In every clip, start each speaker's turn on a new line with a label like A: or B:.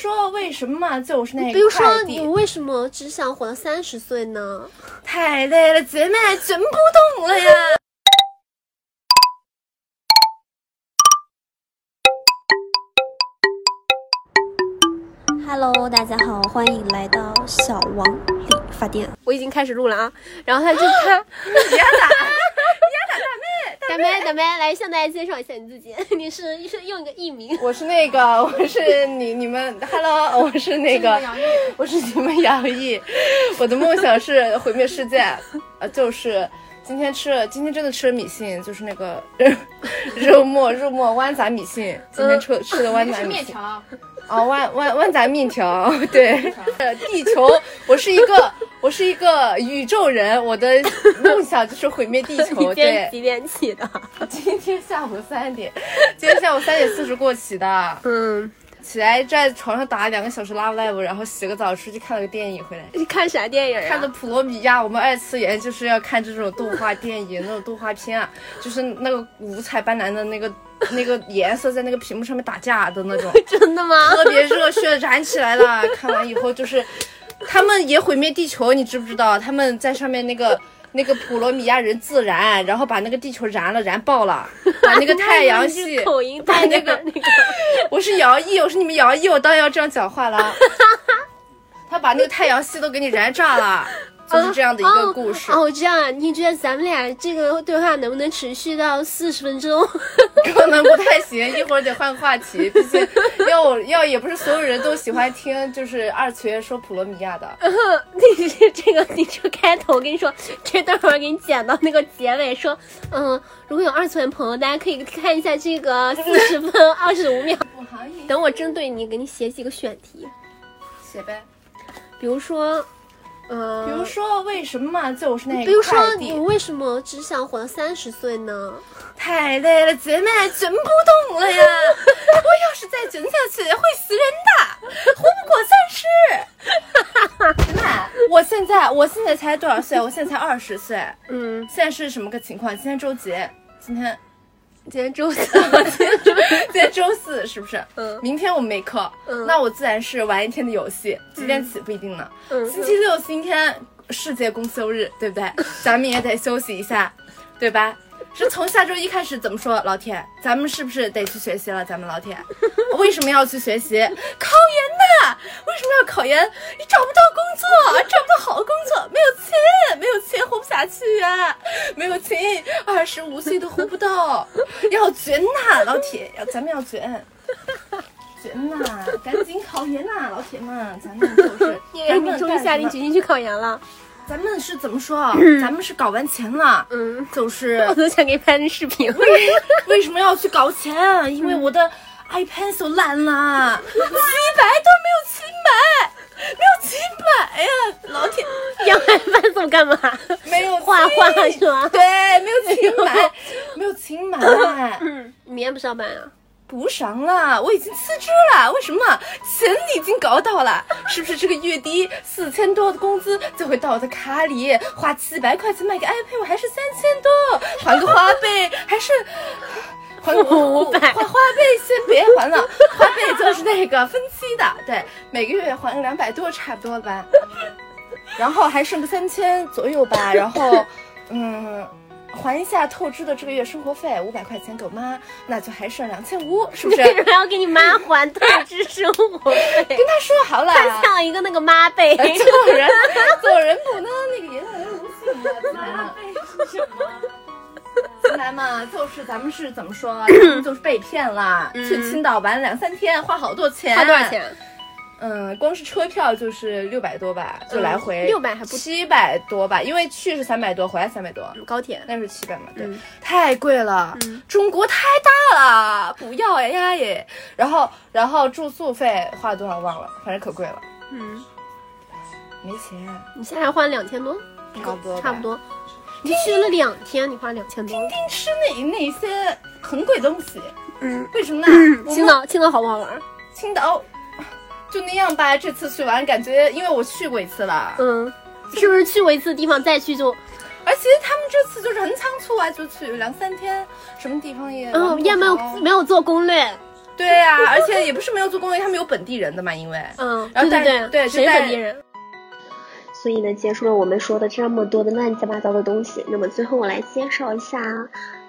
A: 说为什么就是那个
B: 比如说你为什么只想活到三十岁呢？
A: 太累了，姐妹卷不动了呀。
B: Hello，大家好，欢迎来到小王理发店。我已经开始录了啊，然后他就他
A: 呀打呀打大妹
B: 大妹来向大家介绍一下你自己，你是是用一个艺名，
A: 我是那个，我是你你们，Hello，我是那个，我是你们杨毅，我的梦想是毁灭世界，呃，就是今天吃了，今天真的吃了米线，就是那个 肉末肉末豌杂米线，今天吃吃的豌杂米线。
C: 面条，
A: 哦，万万万杂面条，对，呃地球，我是一个，我是一个宇宙人，我的梦想就是毁灭地球。
B: 今天
A: 对，
B: 几点起的？
A: 今天下午三点，今天下午三点四十过起的，
B: 嗯，
A: 起来在床上打了两个小时 Love Live，然后洗个澡，出去看了个电影回来。
B: 你看啥电影啊？
A: 看的《普罗米亚》，我们二次元就是要看这种动画电影，那种动画片啊，就是那个五彩斑斓的那个那个颜色在那个屏幕上面打架的那种。
B: 真的吗？
A: 特别热血燃起来了。看完以后就是，他们也毁灭地球，你知不知道？他们在上面那个那个普罗米亚人自燃，然后把那个地球燃了，燃爆了，把那个太阳系。
B: 口音
A: 把
B: 带
A: 那个
B: 那个，
A: 我是摇曳，我是你们摇曳，我当然要这样讲话了。他把那个太阳系都给你燃炸了，就是这样的一个故事。
B: 哦，这样啊？你觉得咱们俩这个对话能不能持续到四十分钟？
A: 可能不太行，一会儿得换话题。毕竟要要也不是所有人都喜欢听，就是二次元说普罗米亚的。
B: 你这这个，你这个开头，我跟你说，这段我给你剪到那个结尾，说，嗯，如果有二次元朋友，大家可以看一下这个 四十分二十五秒。等我针对你，给你写几个选题，
A: 写呗。
B: 比如说，呃，
A: 比如说，为什么就是那个
B: 比如说你为什么只想活到三十岁呢？
A: 太累了，姐妹卷不动了呀！我要是再卷下去，会死人的，活不过三十。姐妹，我现在我现在才多少岁？我现在才二十岁。
B: 嗯，
A: 现在是什么个情况？今天周几？今天
B: 今天周四，
A: 今天周四是不是？
B: 嗯
A: 明天我们没课，
B: 嗯
A: 那我自然是玩一天的游戏。几点起不一定呢。
B: 嗯
A: 星期六星期天世界公休日，对不对？咱们也得休息一下，对吧？是从下周一开始怎么说？老铁，咱们是不是得去学习了？咱们老铁，为什么要去学习？考研为什么要考研？你找不到工作，找不到好的工作，没有钱，没有钱活不下去啊！没有钱，二十五岁都活不到，要卷呐，老铁，要咱们要卷。卷呐，赶紧考研呐，老铁们，咱们就是，
B: 你终于下定决心去考研了。
A: 咱们是怎么说啊？咱们是搞完钱了，
B: 嗯，
A: 就是
B: 我都想给你拍那视频了。
A: 为什么要去搞钱？因为我的 iPencil 烂了，几百都没有七百，没有七百呀，老铁，
B: 要买饭送干嘛？
A: 没有钱
B: 画画是吗？
A: 对，没有清买，没有清买，
B: 嗯，你明天不上班啊？
A: 不上了，我已经辞职了。为什么？钱已经搞到了，是不是这个月底四千多的工资就会到我的卡里？花七百块钱买个 iPad，我还是三千多，还个花呗还是。还个
B: 500
A: 花花呗先别还了，花呗就是那个分期的，对，每个月还个两百多差不多吧，然后还剩个三千左右吧，然后嗯，还一下透支的这个月生活费五百块钱给我妈，那就还剩两千五，是不是？
B: 为什么要给你妈还透支生活费？
A: 跟他说好了，
B: 他像一个那个妈呗。
A: 做人做人不能那个言而无信啊，自然嘛。
C: 是什么？
A: 自然嘛，就是咱们是怎么说啊？咱们就是被骗了，去青岛玩两三天，花好多钱。
B: 花多少？钱？
A: 嗯，光是车票就是六百多吧，就来回
B: 六百、嗯还不
A: 七百多吧，因为去是三百多，回来三百多。
B: 高铁。
A: 那是七百嘛，对，
B: 嗯
A: 太贵了，
B: 嗯
A: 中国太大了，不要呀耶。然后，然后住宿费花了多少忘了，反正可贵了，
B: 嗯，
A: 没钱，
B: 你现在还花两千多？
A: 差不多吧
B: 差不。多。你去了两天，你花两千多。
A: 天天吃那那些很贵东西，
B: 嗯，
A: 为什么呢？
B: 青岛，青岛好不好玩？
A: 青岛就那样吧。这次去玩，感觉因为我去过一次了，
B: 嗯，是不是去过一次地方再去就，
A: 而且他们这次就是很仓促啊，就去两三天，什么地方也玩
B: 嗯，也没有没有做攻略。
A: 对呀、而且也不是没有做攻略，他们有本地人的嘛，因为
B: 嗯，
A: 然后
B: 对对
A: 但对
B: 谁本地人？
C: 所以呢，结束了我们说的这么多的乱七八糟的东西，那么最后我来介绍一下，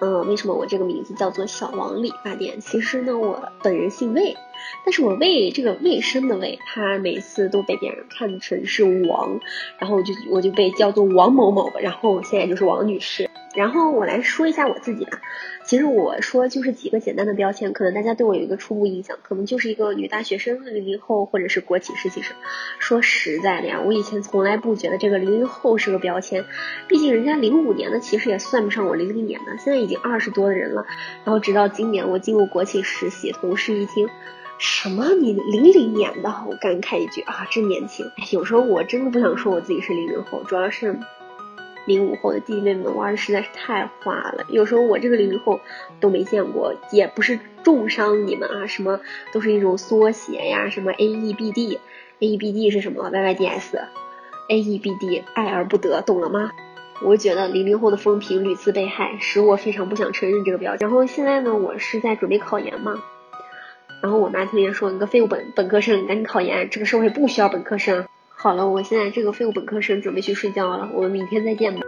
C: 嗯、为什么我这个名字叫做小王理发店？其实呢，我本人姓魏，但是我魏这个卫生的魏，他每次都被别人看成是王，然后我就我就被叫做王某某，然后我现在就是王女士。然后我来说一下我自己吧，其实我说就是几个简单的标签，可能大家对我有一个初步印象，可能就是一个女大学生、零零后或者是国企实习生。说实在的呀，我以前从来不觉得这个零零后是个标签，毕竟人家零五年的其实也算不上我零零年的，现在已经二十多的人了。然后直到今年我进入国企实习，同事一听。什么？你零零年的？我感慨一句啊，真年轻！有时候我真的不想说我自己是零零后，主要是零五后的弟弟妹妹们玩的实在是太花了。有时候我这个零零后都没见过，也不是重伤你们啊，什么都是一种缩写呀，什么 AEBD。AEBD 是什么？YYDS，AEBD 爱而不得，懂了吗？我觉得零零后的风评屡次被害，使我非常不想承认这个标签。然后现在呢，我是在准备考研嘛，然后我妈天天说你个废物本本科生，赶紧考研，这个社会不需要本科生。好了，我现在这个废物本科生准备去睡觉了，我们明天再见吧。